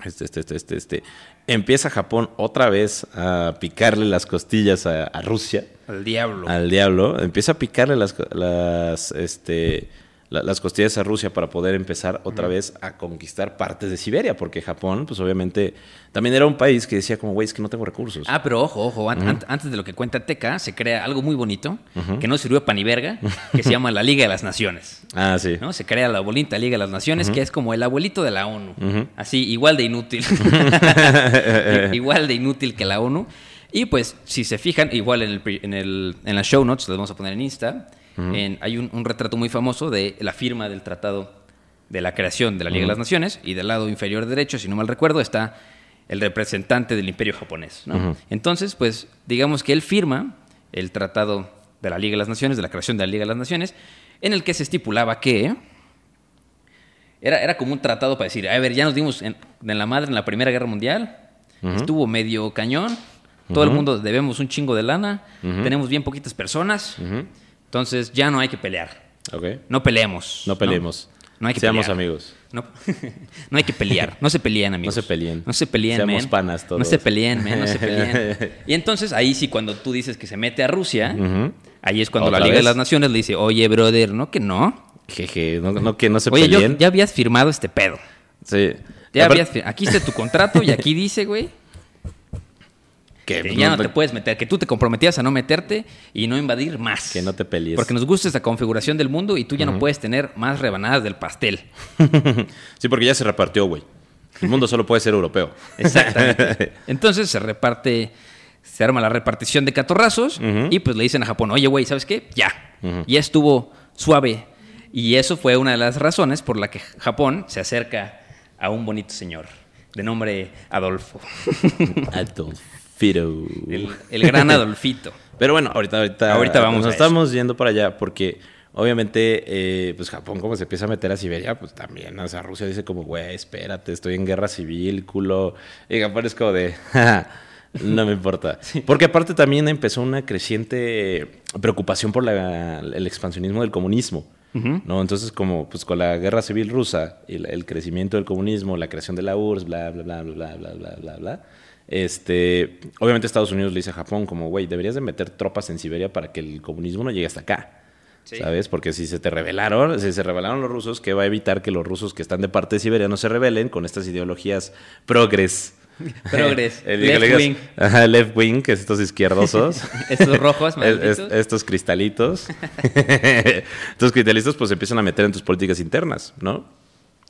este, este, este, este, este, empieza Japón otra vez a picarle las costillas a, a Rusia, Al diablo. al diablo, empieza a picarle las, las, este, la- las costillas a Rusia para poder empezar otra vez a conquistar partes de Siberia, porque Japón, pues obviamente, también era un país que decía como, güey, es que no tengo recursos. Ah, pero ojo, ojo, an- an- antes de lo que cuenta Teca, se crea algo muy bonito, que no sirvió para ni verga, que se llama la Liga de las Naciones. Ah, sí. ¿no? Se crea la bonita Liga de las Naciones, que es como el abuelito de la ONU. Así, igual de inútil. igual de inútil que la ONU. Y pues, si se fijan, igual en, el, en, el, en las show notes, las vamos a poner en Insta, en- hay un, un retrato muy famoso de la firma del tratado de la creación de la Liga de las Naciones, y del lado inferior derecho, si no mal recuerdo, está el representante del imperio japonés. ¿no? Entonces, pues, digamos que él firma el tratado de la Liga de las Naciones, de la creación de la Liga de las Naciones, en el que se estipulaba que era, era como un tratado para decir, a ver, ya nos dimos en, en la madre en la Primera Guerra Mundial, estuvo medio cañón, todo el mundo debemos un chingo de lana, tenemos bien poquitas personas, entonces ya no hay que pelear, Ok. no peleemos. No peleemos. No hay que Seamos pelear. amigos. No, no hay que pelear, no se peleen, amigos. No se peleen. No se peleen, Seamos men. panas todos. No se peleen, men, no se peleen. Y entonces ahí sí, cuando tú dices que se mete a Rusia, ahí es cuando la ¿Otra Liga de las Naciones le dice, oye, brother, ¿no? Que no. Jeje, no, no, que no se Oye, yo, peleen. ya habías firmado este pedo. Sí. Ya habías Aquí está tu contrato y aquí dice, güey, que, que ya no te puedes meter, que tú te comprometías a no meterte y no invadir más. Que no te pelees. Porque nos gusta esta configuración del mundo y tú ya no puedes tener más rebanadas del pastel. Sí, porque ya se repartió, güey. El mundo solo puede ser europeo. Exactamente. Entonces se reparte, se arma la repartición de catorrazos y pues le dicen a Japón, oye, güey, ¿sabes qué? Ya. Ya estuvo suave. Y eso fue una de las razones por la que Japón se acerca a un bonito señor de nombre Adolfo. Adolfito. el, el gran Adolfito. Pero bueno, ahorita, ahorita, Ahorita vamos nos estamos yendo para allá porque obviamente, eh, pues Japón como se empieza a meter a Siberia, pues también, o sea, Rusia dice como, güey, espérate, estoy en guerra civil, culo. Y Japón es como de, "Ja, no me importa. Porque aparte también empezó una creciente preocupación por la- el expansionismo del comunismo. ¿no? Entonces, como pues con la guerra civil rusa, y el, el crecimiento del comunismo, la creación de la URSS, bla, bla, bla, bla, bla, bla, bla, bla, este, obviamente Estados Unidos le dice a Japón como, güey, deberías de meter tropas en Siberia para que el comunismo no llegue hasta acá. ¿Sabes? Porque si se te rebelaron, si se rebelaron los rusos, ¿qué va a evitar que los rusos que están de parte de Siberia no se rebelen con estas ideologías progres? Progres, El- left wing. Ajá, left wing, que es estos izquierdosos. Estos rojos, Es- estos cristalitos. estos cristalitos pues se empiezan a meter en tus políticas internas, ¿no?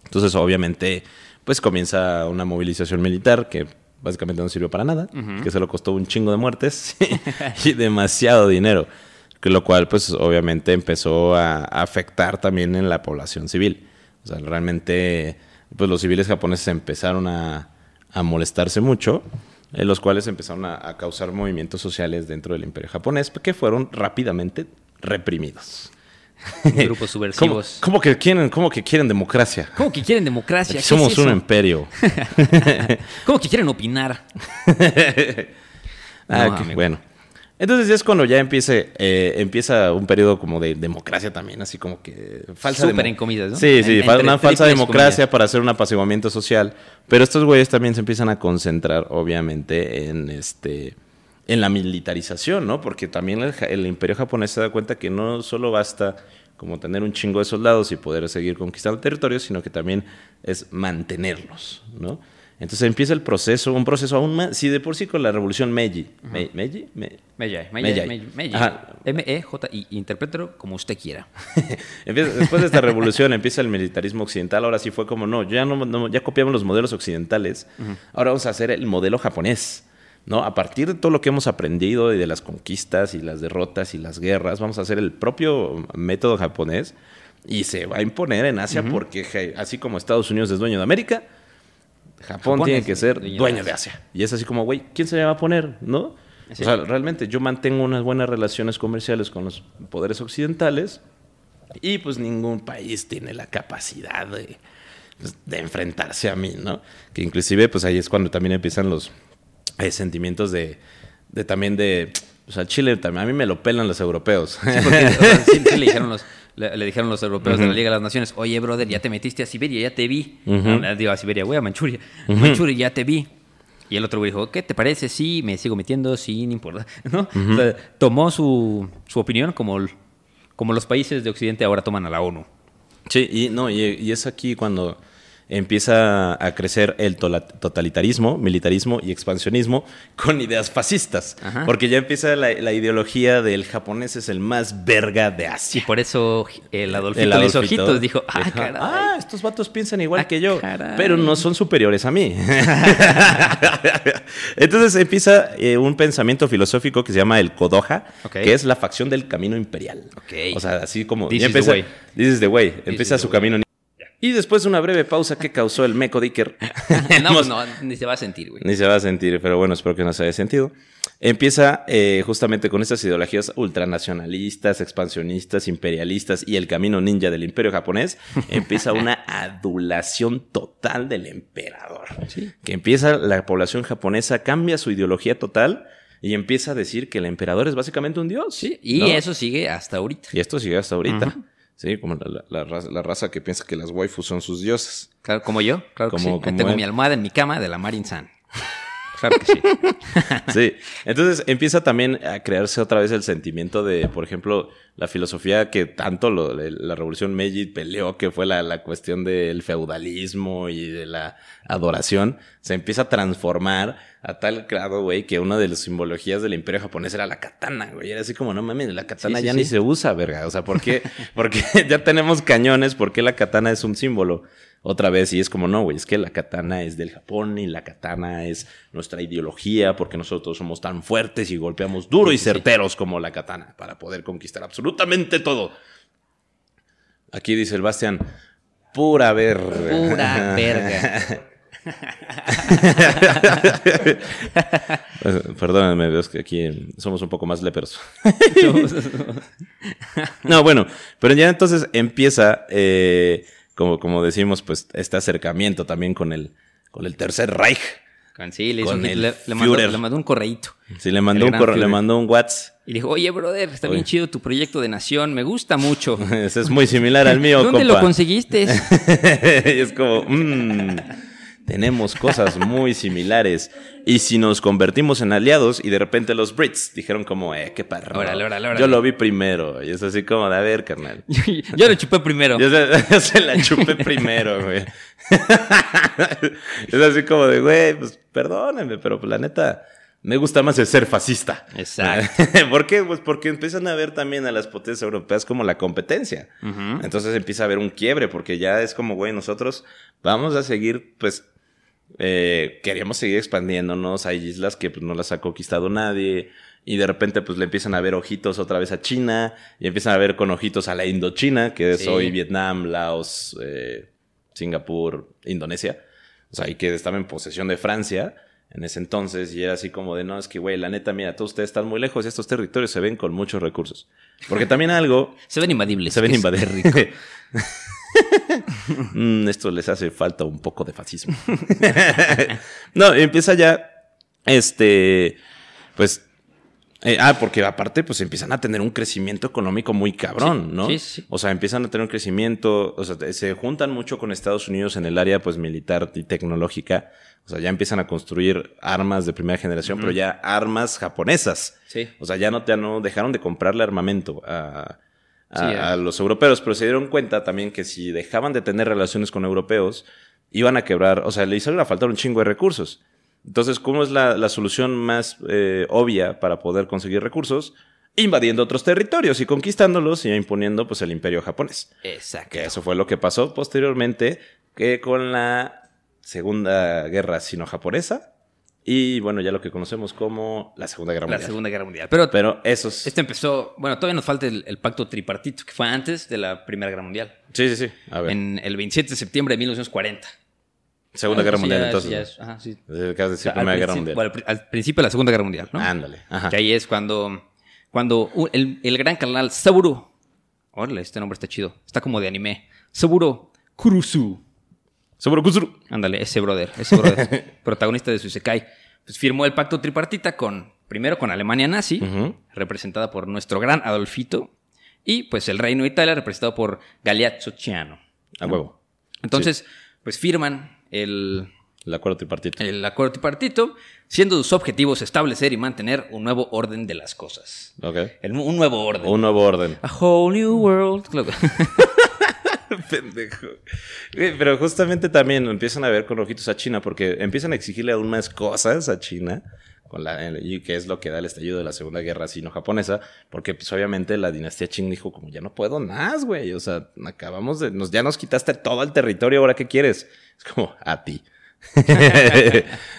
Entonces, obviamente, pues comienza una movilización militar que básicamente no sirvió para nada, que se lo costó un chingo de muertes y demasiado dinero, que lo cual, pues, obviamente empezó a, a afectar también en la población civil. O sea, realmente, pues, los civiles japoneses empezaron a, a molestarse mucho, en los cuales empezaron a, a causar movimientos sociales dentro del imperio japonés, que fueron rápidamente reprimidos. Grupos ¿Cómo, subversivos. cómo que quieren, cómo que quieren democracia? ¿Cómo que quieren democracia? Aquí ¿Qué es somos un imperio. ¿Cómo que quieren opinar? Ah, No, bueno. Entonces es cuando ya empiece, eh, empieza un periodo como de democracia también, así como que falsa Súper en comillas, ¿no? Sí, sí, En- una falsa democracia comillas. para hacer un apaciguamiento social. Pero estos güeyes también se empiezan a concentrar, obviamente, en este en la militarización, ¿no? Porque también el, imperio japonés se da cuenta que no solo basta como tener un chingo de soldados y poder seguir conquistando territorios, sino que también es mantenerlos, ¿no? Entonces empieza el proceso, un proceso aún más, si de por sí con la revolución Meiji, Me- Meiji, Me- Meiji, Meiji. Meiji. M-E-J-I, interprételo como usted quiera. Después de esta revolución empieza el militarismo occidental. Ahora sí fue como, no, ya, no, no- ya copiamos los modelos occidentales. Ahora vamos a hacer el modelo japonés. ¿No? A partir de todo lo que hemos aprendido y de las conquistas y las derrotas y las guerras, vamos a hacer el propio método japonés y se va a imponer en Asia porque je- así como Estados Unidos es dueño de América, Japón, Japón tiene que ser dueño de dueño de Asia. Asia. Y es así como, güey, ¿quién se le va a poner? ¿No? Sí. O sea, realmente yo mantengo unas buenas relaciones comerciales con los poderes occidentales Y pues ningún país tiene la capacidad de, pues, de enfrentarse a mí, ¿no? Que inclusive pues ahí es cuando también empiezan los eh, sentimientos de, de también de... O sea, Chile también, a mí me lo pelan los europeos. Sí, porque o sea, le dijeron los, le, le dijeron los europeos de la Liga de las Naciones, oye, brother, ya te metiste a Siberia, ya te vi. Ah, digo, a Siberia, güey, a Manchuria. Manchuria, ya te vi. Y el otro güey dijo, ¿qué te parece? Sí, me sigo metiendo sin importar. ¿no? O sea, tomó su, su opinión como, como los países de Occidente ahora toman a la ONU. Sí, y no, y, y es aquí cuando empieza a crecer el totalitarismo, militarismo y expansionismo con ideas fascistas. Ajá. Porque ya empieza la, la ideología del japonés es el más verga de Y Asia. por eso el Adolfito, El le hizo Adolfito ojitos. Dijo, ah, dijo, caray. "Ah, estos vatos piensan igual Ah, que yo, caray. pero no son superiores a mí. Entonces empieza eh, un pensamiento filosófico que se llama el Kodoha, que es la facción del camino imperial. Ok. O sea, así como This ya is the empieza, way. this is the way, empieza the su way. camino. Y después de una breve pausa que causó el Meco Dicker, no, pues no, ni se va a sentir, güey. ni se va a sentir, pero bueno, espero que no se haya sentido. Empieza eh, justamente con estas ideologías ultranacionalistas, expansionistas, imperialistas y el camino ninja del imperio japonés. Empieza una adulación total del emperador. Que empieza la población japonesa, cambia su ideología total y empieza a decir que el emperador es básicamente un dios. Sí, y ¿no? eso sigue hasta ahorita. Y esto sigue hasta ahorita. Sí, como la, la- la raza, la raza que piensa que las waifus son sus dioses. Claro, como yo, claro que sí. Como tengo él. mi almohada en mi cama de la Marin San. Claro que sí. Sí, entonces empieza también a crearse otra vez el sentimiento de, por ejemplo, la filosofía que tanto lo- la revolución Meiji peleó, que fue la, la cuestión del feudalismo y de la adoración, se empieza a transformar a tal grado, güey, que una de las simbologías del imperio japonés era la katana, güey. Era así como, no mames, la katana Sí, sí, ya sí. ni se usa, verga. O sea, ¿por qué? Porque ya tenemos cañones, ¿por qué la katana es un símbolo? Otra vez, y es como, no, güey, es que la katana es del Japón y la katana es nuestra ideología porque nosotros somos tan fuertes y golpeamos duro y certeros como la katana para poder conquistar absolutamente todo. Aquí dice el Bastian, pura verga. Pura verga. Perdónenme, es que aquí somos un poco más leperos. no, bueno, pero ya entonces empieza, eh, como, como decimos, pues este acercamiento también con el, con el Tercer Reich. Con- Sí, le, hizo Con un- el le- le mandó, Führer. le mandó un correíto. Sí, le mandó, un, gran correo- le mandó un WhatsApp. Y dijo, oye, brother, está bien chido tu proyecto de nación, me gusta mucho. Ese es muy similar al mío, ¿Dónde compa. lo conseguiste? y es como, mm, tenemos cosas muy similares. Y si nos convertimos en aliados y de repente los Brits dijeron como, eh, qué perro. Órale, órale, órale. Yo lo vi primero. Y es así como de, a ver, carnal. Yo lo chupé primero. Yo se, yo se la chupé primero, güey. es así como de, güey, pues perdónenme, pero pues, la neta, me gusta más el ser fascista. Exacto. ¿Por qué? Pues porque empiezan a ver también a las potencias europeas como la competencia. Entonces empieza a haber un quiebre, porque ya es como, güey, nosotros vamos a seguir, pues, eh, queríamos seguir expandiéndonos. Hay islas que pues, no las ha conquistado nadie. Y de repente, pues le empiezan a ver ojitos otra vez a China. Y empiezan a ver con ojitos a la Indochina, que es Sí. hoy Vietnam, Laos, eh, Singapur, Indonesia. O sea, y que estaba en posesión de Francia en ese entonces. Y era así como de, no, es que, güey, la neta, mira, todos ustedes están muy lejos y estos territorios se ven con muchos recursos. Porque también algo Se ven invadibles. se ven que es invadidos. Mm, esto les hace falta un poco de fascismo. no, empieza ya, este, pues, eh, ah, porque aparte, pues empiezan a tener un crecimiento económico muy cabrón, Sí, ¿no? sí, sí. O sea, empiezan a tener un crecimiento, o sea, se juntan mucho con Estados Unidos en el área, pues, militar y tecnológica. O sea, ya empiezan a construir armas de primera generación, pero ya armas japonesas. Sí. O sea, ya no, ya no dejaron de comprarle armamento a, a- Sí, a a- los europeos, pero se dieron cuenta también que si dejaban de tener relaciones con europeos, iban a quebrar, o sea, le hicieron a faltar un chingo de recursos. Entonces, ¿cómo es la, la solución más eh, obvia para poder conseguir recursos? Invadiendo otros territorios y conquistándolos y imponiendo pues el imperio japonés. Exacto. Que eso fue lo que pasó posteriormente que con la Segunda Guerra Sino-Japonesa y bueno, ya lo que conocemos como la Segunda Guerra La Mundial. Segunda Guerra Mundial. Pero, Pero esos... esto empezó, bueno, todavía nos falta el, el pacto tripartito, que fue antes de la Primera Guerra Mundial. Sí, sí, sí. A ver. En el 27 de septiembre de 1940. Segunda Ah, Guerra sí, Mundial, ya- entonces. ya es- ajá, sí. De decir O sea, Primera al Guerra principio- Mundial. bueno, al pri- al principio de la Segunda Guerra Mundial, ¿no? Ándale. Ajá. Que ahí es cuando, cuando el, el gran canal Sauru, Órale, este nombre está chido. Está como de anime. Saburo Kurusu. Kusuru. Ándale, ese brother, ese brother, protagonista de su Isekai. Pues firmó el pacto tripartita con, primero con Alemania nazi, representada por nuestro gran Adolfito, y pues el Reino de Italia, representado por Galeazzo Ciano. A huevo. Entonces, pues firman el, El acuerdo tripartito. el acuerdo tripartito, siendo sus objetivos establecer y mantener un nuevo orden de las cosas. Ok. El- un nuevo orden. Un nuevo orden. A whole new world. Pendejo. Pero justamente también empiezan a ver con ojitos a China porque empiezan a exigirle aún cosas a China. Con la, y que es lo que da el estallido de la Segunda Guerra Sino-Japonesa, porque pues obviamente la dinastía Qing dijo como ya no puedo más, güey, o sea, acabamos de, nos, ya nos quitaste todo el territorio, ahora qué quieres? Es como a ti.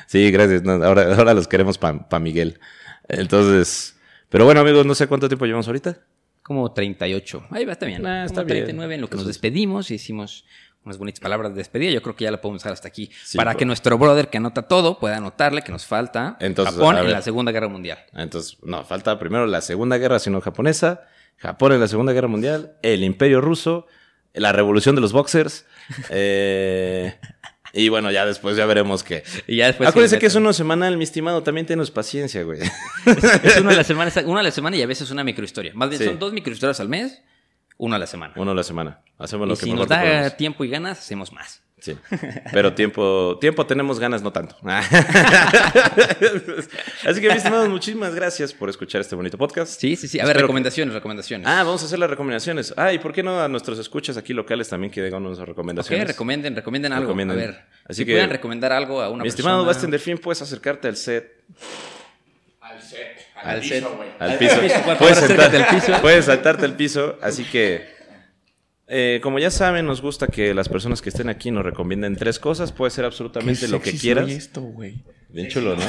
sí, gracias, ahora, ahora los queremos para pa Miguel. Entonces, pero bueno amigos, no sé cuánto tiempo llevamos ahorita. Como 38. Ahí va, está bien. Nah, está Como bien. 39 en lo que nos despedimos y hicimos unas bonitas palabras de despedida. Yo creo que ya la podemos usar hasta aquí. Sí, para que nuestro brother que anota todo pueda anotarle que nos falta Entonces, Japón en la Segunda Guerra Mundial. Entonces, no, falta primero la Segunda Guerra Sino-Japonesa, Japón en la Segunda Guerra Mundial, el Imperio Ruso, la Revolución de los Boxers, eh, y bueno, ya después ya veremos qué. Y ya después. Acuérdense que es uno semanal, mi estimado, también tienes paciencia, güey. Es uno a la semana, una a la semana y a veces una microhistoria. Más bien Sí. son dos microhistorias al mes, uno a la semana. Uno a la semana. Hacemos y lo que si nos da podemos. tiempo y ganas, hacemos más. Sí. Pero tiempo, tiempo tenemos ganas, no tanto. Así que, mis estimados, muchísimas gracias por escuchar este bonito podcast. Sí, sí, sí. A ver, Espero recomendaciones, recomendaciones. Ah, vamos a hacer las recomendaciones. Ah, ¿y por qué no a nuestros escuchas aquí locales también que den unas Ok, recomendaciones? recomienden, recomienden algo. Recomienden. A ver, Así si que- pueden recomendar algo a una Mi estimado persona. Bastian Delfín, puedes acercarte al set, Al set. al piso. por favor, Puedes, acércate sentar- al piso. puedes saltarte al piso. Así que, eh, como ya saben, nos gusta que las personas que estén aquí nos recomienden tres cosas. Puede ser absolutamente lo que quieras. esto, güey. Bien chulo, ¿no?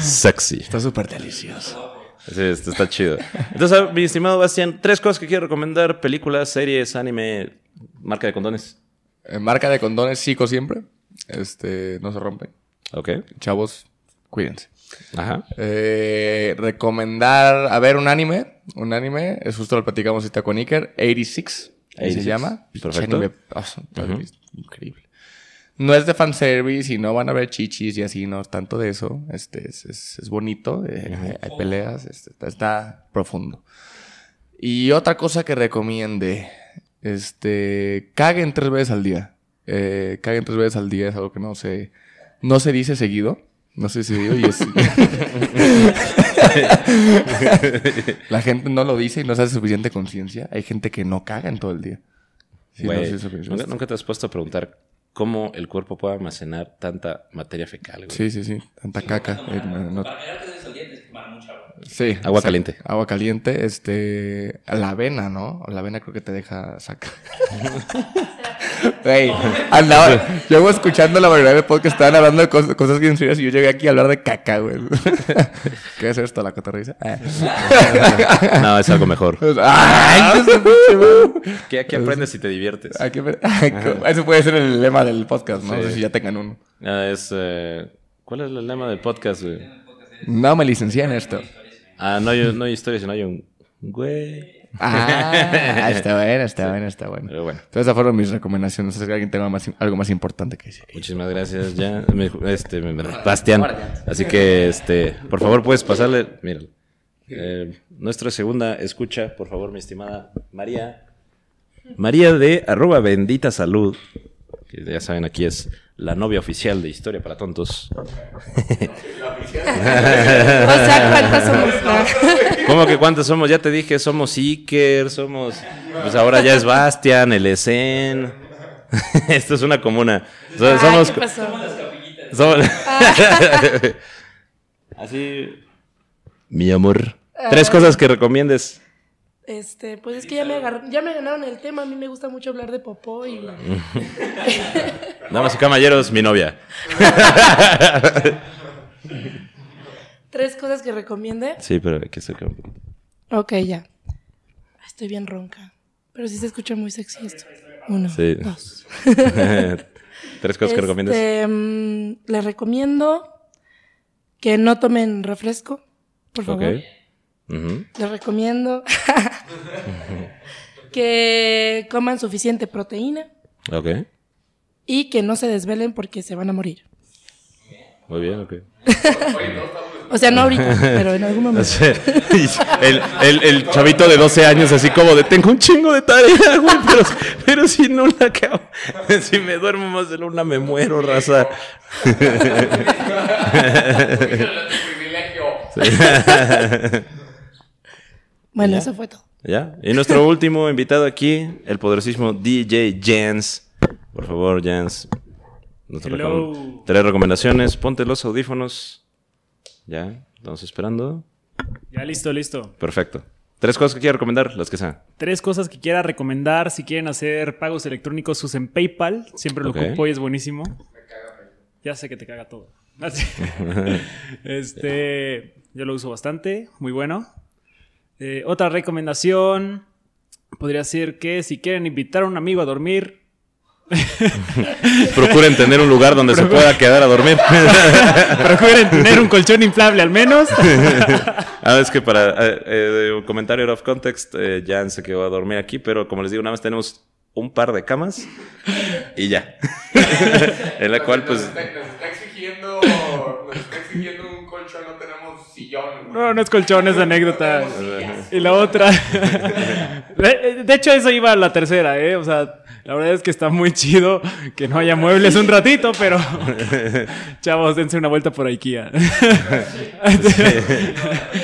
Sexy. Está súper delicioso. Sí, esto está chido. Entonces, mi estimado Bastián, tres cosas que quiero recomendar: películas, series, anime, marca de condones. En marca de condones, Chico siempre. Este, no se rompen. Ok. Chavos, cuídense. Ajá. Eh, recomendar, a ver, un anime. Un anime, es justo lo platicamos ahorita con Iker. 86, ahí 86, se llama. Increíble. No es de fanservice y no van a ver chichis y así, no tanto de eso. Este, es, es- es bonito, eh, hay, hay peleas, este, está, está profundo. Y otra cosa que recomiende, este, caguen tres veces al día. Eh, caguen tres veces al día es algo que no se, no se dice seguido. No se dice seguido y es... La gente no lo dice y no se hace suficiente conciencia. Hay gente que no caga en todo el día. Sí, no. ¿nunca, nunca te has puesto a preguntar cómo el cuerpo puede almacenar tanta materia fecal, güey? Sí, sí, sí. Tanta caca. Eh, no- no- Sí. Agua caliente. Agua caliente, este... La avena, ¿no? La avena creo que te deja sacar. Güey, andaba... Llevo escuchando la mayoría de podcasts estaban hablando de cosas, cosas bien serias y yo llegué aquí a hablar de caca, güey. ¿Qué es esto? ¿La cotorriza? Ah. No, es algo mejor. ¡Ay, qué aquí aprendes y te diviertes. Ver- Eso puede ser el lema del podcast, ¿no? Sí. No sé si ya tengan uno. Ah, es, eh, ¿Cuál es el lema del podcast, güey? No me licencié en esto. Ah, no hay, no hay historia, sino hay un... Güey. Ah, está bueno, está bueno, está bueno. Pero bueno. Entonces, esas fueron mis recomendaciones. No sé si alguien tenga más, algo más importante que decir. Muchísimas gracias, ya, me- este, me- Bastián. Así que, este, por favor, puedes pasarle, mira, eh, nuestra segunda escucha, por favor, mi estimada María. María de arroba bendita salud, que ya saben, aquí es la novia oficial de Historia para Tontos. O sea, ¿cuántas somos? No. ¿Cómo que cuántos somos? Ya te dije, somos Iker, somos, pues ahora ya es Bastian, el Esen. Esto es una comuna. So- Ay, somos, ¿qué pasó? Somos- Así. Mi amor. Tres cosas que recomiendes. Este, pues es que ya me agarr- ya me ganaron el tema. A mí me gusta mucho hablar de popó y Damas y caballeros, mi novia. tres cosas que recomiende. Sí, pero hay que ser como- Ok, ya. Estoy bien ronca. Pero sí se escucha muy sexy esto. Uno, Sí. dos. Tres cosas que. Este, mm, les recomiendo que no tomen refresco, por Ok. Les recomiendo Que coman suficiente proteína Ok. y que no se desvelen porque se van a morir. Muy bien, ok. O sea, no ahorita, pero en algún O momento. sea, el, el- el chavito de 12 años así como de tengo un chingo de tarea, güey, pero, pero si no la acabo, si me duermo más de luna me muero, raza. Bueno, eso fue todo. ¿Ya? Y nuestro último invitado aquí, el poderosísimo DJ Jans. Por favor, Hello. recom- Tres recomendaciones. Ponte los audífonos. Ya, estamos esperando. Ya listo, listo. Perfecto. Tres cosas que quiero recomendar, las que sean. Tres cosas que quiera recomendar si quieren hacer pagos electrónicos, usen PayPal. Siempre lo Ok. ocupo y es buenísimo. Ya sé que te caga todo. Así. este, yo lo uso bastante, muy bueno. Eh, otra recomendación podría ser que si quieren invitar a un amigo a dormir, Procuren tener un lugar donde se pueda quedar a dormir. procuren tener un colchón inflable al menos. Ah, es que para eh, eh, un comentario out of context, eh, Jan se quedó a dormir aquí, pero como les digo, nada más tenemos un par de camas y ya. en la cual, pues, Nos está, nos está exigiendo, nos está exigiendo un colchón, no tenemos sillón. güey. No, no es colchón, es anécdota. Y la otra. De de hecho, eso iba a la tercera, ¿eh? O sea, la verdad es que está muy chido que no haya muebles un ratito, pero. Chavos, dense una vuelta por IKEA.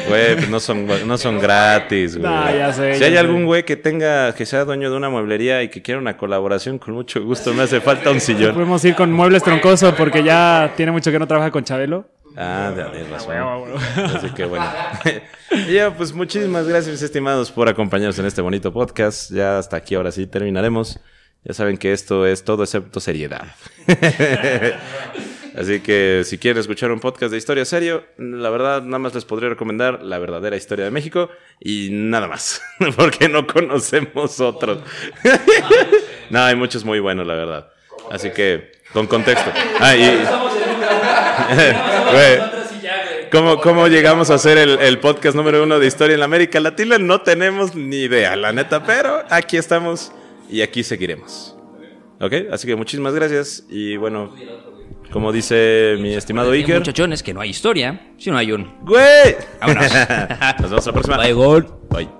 güey, pues no son, no son gratis, güey. No, ya sé, si ya hay sé. algún güey que tenga, que sea dueño de una mueblería y que quiera una colaboración, con mucho gusto me hace falta un sillón. Podemos ir con muebles troncoso porque ya tiene mucho que no trabaja con Chabelo. Ah, de- tienes razón. huevo, huevo. Así que bueno. Ya, pues muchísimas gracias, mis estimados, por acompañarnos en este bonito podcast. Ya hasta aquí, ahora sí, terminaremos. Ya saben que esto es todo excepto seriedad. Así que si quieren escuchar un podcast de historia serio, la verdad, nada más les podría recomendar La verdadera historia de México y nada más, porque no conocemos otros. no, hay muchos muy buenos, la verdad. Así que, con contexto. Ah, y- ¿Cómo, ¿Cómo llegamos a hacer el, el podcast número uno de historia en la América Latina? No tenemos ni idea, la neta, pero aquí estamos y aquí seguiremos. ¿Ok? Así que muchísimas gracias y bueno, como dice mi estimado Iker, Muchachones, que no hay historia si no hay un. ¡Güey! Vámonos. Nos vemos la próxima. Bye, gol. Bye.